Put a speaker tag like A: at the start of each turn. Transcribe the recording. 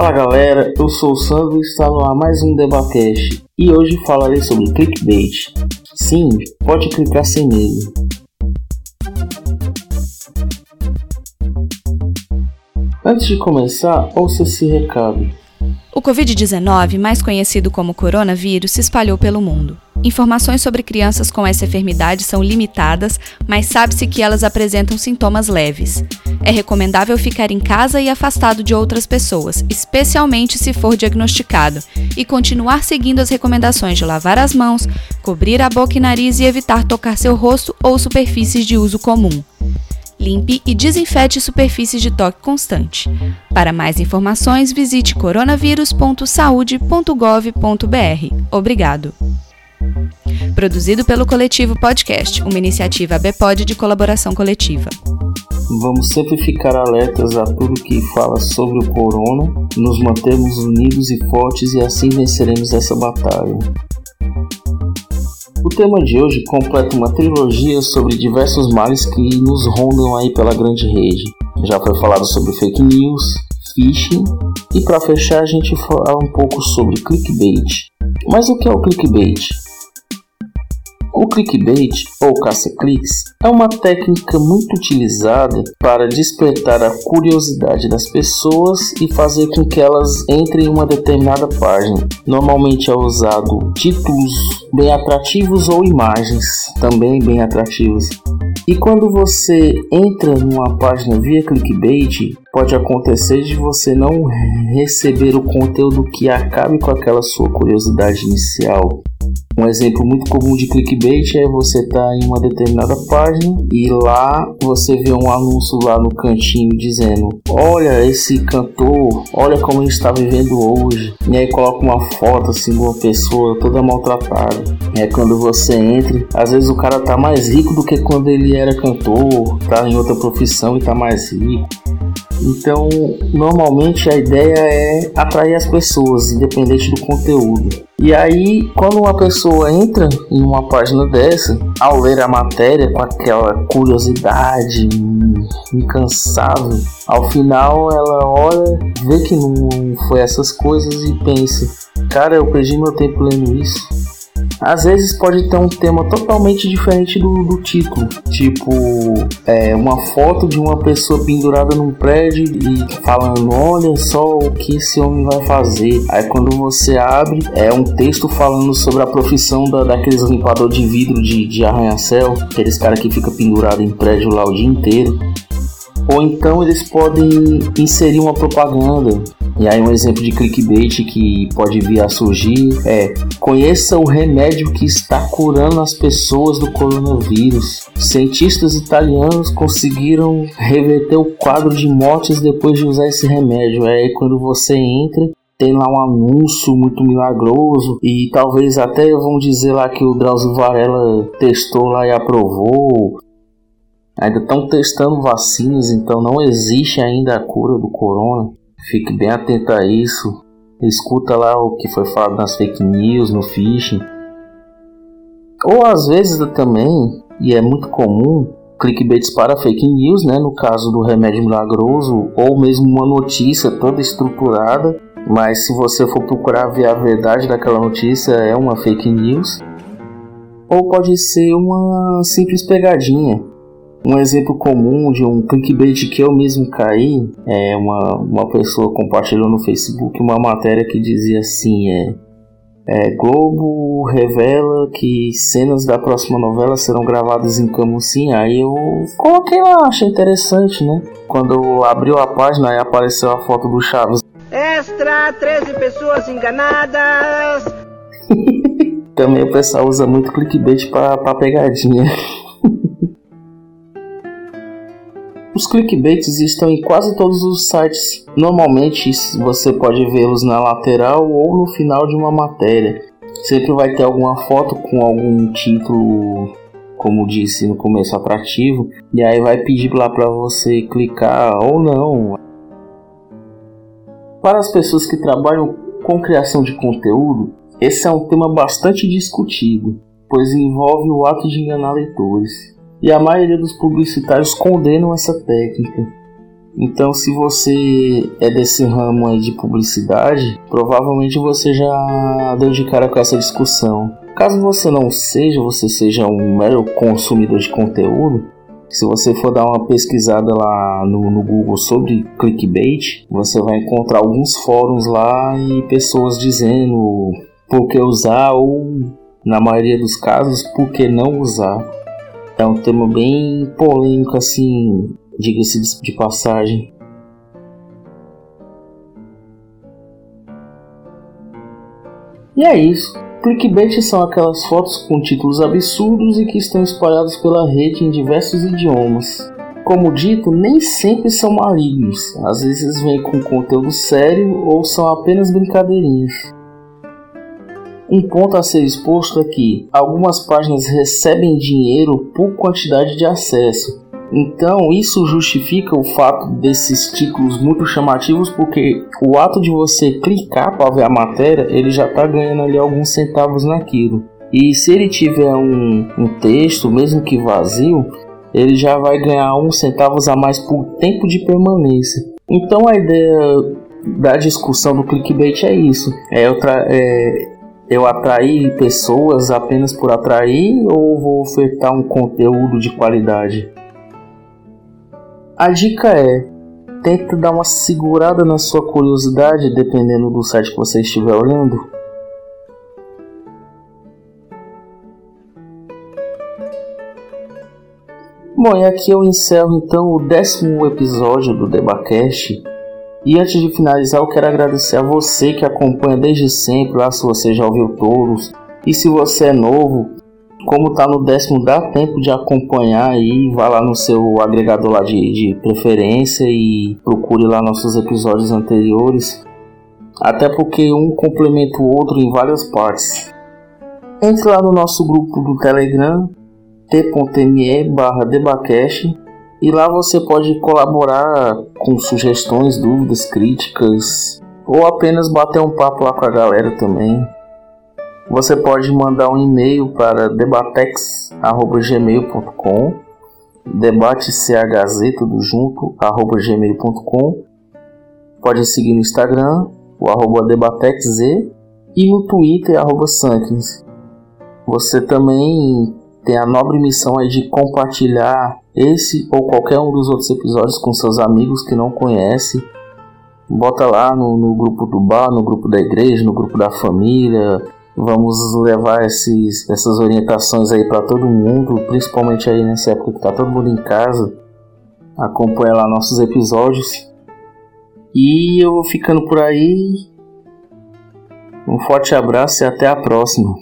A: Fala galera, eu sou o Sandro e está no ar mais um Debacast e hoje falarei sobre clickbait. Sim, pode clicar sem medo. Antes de começar, ouça esse recado.
B: O Covid-19, mais conhecido como coronavírus, se espalhou pelo mundo. Informações sobre crianças com essa enfermidade são limitadas, mas sabe-se que elas apresentam sintomas leves. É recomendável ficar em casa e afastado de outras pessoas, especialmente se for diagnosticado, e continuar seguindo as recomendações de lavar as mãos, cobrir a boca e nariz e evitar tocar seu rosto ou superfícies de uso comum. Limpe e desinfete superfícies de toque constante. Para mais informações, visite coronavírus.saude.gov.br. Obrigado. Produzido pelo Coletivo Podcast, uma iniciativa ABPOD de colaboração coletiva.
A: Vamos sempre ficar alertas a tudo que fala sobre o corona, nos mantermos unidos e fortes e assim venceremos essa batalha. O tema de hoje completa uma trilogia sobre diversos males que nos rondam aí pela grande rede. Já foi falado sobre fake news, phishing e para fechar a gente fala um pouco sobre clickbait. Mas o que é o clickbait? O clickbait, ou caça-cliques, é uma técnica muito utilizada para despertar a curiosidade das pessoas e fazer com que elas entrem em uma determinada página. Normalmente é usado títulos bem atrativos ou imagens também bem atrativas. E quando você entra numa página via clickbait, pode acontecer de você não receber o conteúdo que acabe com aquela sua curiosidade inicial. Um exemplo muito comum de clickbait é você estar tá em uma determinada página e lá você vê um anúncio lá no cantinho dizendo: Olha esse cantor, olha como ele está vivendo hoje. E aí coloca uma foto assim de uma pessoa toda maltratada. É quando você entra, às vezes o cara tá mais rico do que quando ele era cantor, tá em outra profissão e tá mais rico. Então, normalmente a ideia é atrair as pessoas, independente do conteúdo. E aí, quando uma pessoa entra em uma página dessa, ao ler a matéria com aquela curiosidade incansável, ao final ela olha, vê que não foi essas coisas e pensa: cara, eu perdi meu tempo lendo isso às vezes pode ter um tema totalmente diferente do, do título, tipo é, uma foto de uma pessoa pendurada num prédio e falando: Olha só o que esse homem vai fazer. Aí quando você abre, é um texto falando sobre a profissão da, daqueles limpadores de vidro de, de arranha-céu, aqueles caras que fica pendurado em prédio lá o dia inteiro. Ou então eles podem inserir uma propaganda e aí um exemplo de clickbait que pode vir a surgir é: conheça o remédio que está curando as pessoas do coronavírus. Cientistas italianos conseguiram reverter o quadro de mortes depois de usar esse remédio. É quando você entra tem lá um anúncio muito milagroso e talvez até vão dizer lá que o Drauzio Varela testou lá e aprovou. Ainda estão testando vacinas, então não existe ainda a cura do corona. Fique bem atento a isso. Escuta lá o que foi falado nas fake news, no phishing. Ou às vezes também, e é muito comum, clickbaits para fake news, né? No caso do remédio milagroso, ou mesmo uma notícia toda estruturada, mas se você for procurar ver a verdade daquela notícia, é uma fake news. Ou pode ser uma simples pegadinha, um exemplo comum de um clickbait que eu mesmo caí é uma, uma pessoa compartilhou no Facebook uma matéria que dizia assim: é, é, Globo revela que cenas da próxima novela serão gravadas em Camusim. Aí eu coloquei lá, achei interessante, né? Quando abriu a página, aí apareceu a foto do Chaves.
C: Extra, 13 pessoas enganadas.
A: Também o pessoal usa muito clickbait para pegadinha. Os clickbaits estão em quase todos os sites. Normalmente você pode vê-los na lateral ou no final de uma matéria. Sempre vai ter alguma foto com algum título, como disse no começo, atrativo, e aí vai pedir lá para você clicar ou não. Para as pessoas que trabalham com criação de conteúdo, esse é um tema bastante discutido, pois envolve o ato de enganar leitores e a maioria dos publicitários condenam essa técnica. Então, se você é desse ramo aí de publicidade, provavelmente você já deu de cara com essa discussão. Caso você não seja, você seja um mero consumidor de conteúdo, se você for dar uma pesquisada lá no, no, Google sobre clickbait, você vai encontrar alguns fóruns lá e pessoas dizendo por que usar ou, na maioria dos casos, por que não usar. É um tema bem polêmico, assim, diga-se de passagem. E é isso. Clickbait são aquelas fotos com títulos absurdos e que estão espalhados pela rede em diversos idiomas. Como dito, nem sempre são malignos, às vezes vêm com conteúdo sério ou são apenas brincadeirinhas. Um ponto a ser exposto é que algumas páginas recebem dinheiro por quantidade de acesso, então, isso justifica o fato desses títulos muito chamativos, porque o ato de você clicar para ver a matéria, ele já está ganhando ali alguns centavos naquilo. E se ele tiver um, um texto, mesmo que vazio, ele já vai ganhar uns centavos a mais por tempo de permanência. Então, a ideia da discussão do clickbait é isso: é eu, é, eu atrair pessoas apenas por atrair ou vou ofertar um conteúdo de qualidade? A dica é: tente dar uma segurada na sua curiosidade, dependendo do site que você estiver olhando. Bom, e aqui eu encerro então o décimo episódio do Debacast. E antes de finalizar, eu quero agradecer a você que acompanha desde sempre, lá se você já ouviu todos. E se você é novo, como tá no décimo, dá tempo de acompanhar aí. Vá lá no seu agregador lá de, de preferência e procure lá nossos episódios anteriores. Até porque um complementa o outro em várias partes. Entre lá no nosso grupo do Telegram, t.me barra e lá você pode colaborar com sugestões, dúvidas, críticas ou apenas bater um papo lá com a galera também. Você pode mandar um e-mail para debatex@gmail.com, debate chz tudo junto gmail.com. Pode seguir no Instagram, o arroba debatexz e no Twitter arroba Sankins. Você também tem a nobre missão aí de compartilhar esse ou qualquer um dos outros episódios com seus amigos que não conhecem. Bota lá no, no grupo do bar, no grupo da igreja, no grupo da família, Vamos levar esses, essas orientações aí para todo mundo, principalmente aí nessa época que tá todo mundo em casa. Acompanha lá nossos episódios. E eu vou ficando por aí. Um forte abraço e até a próxima.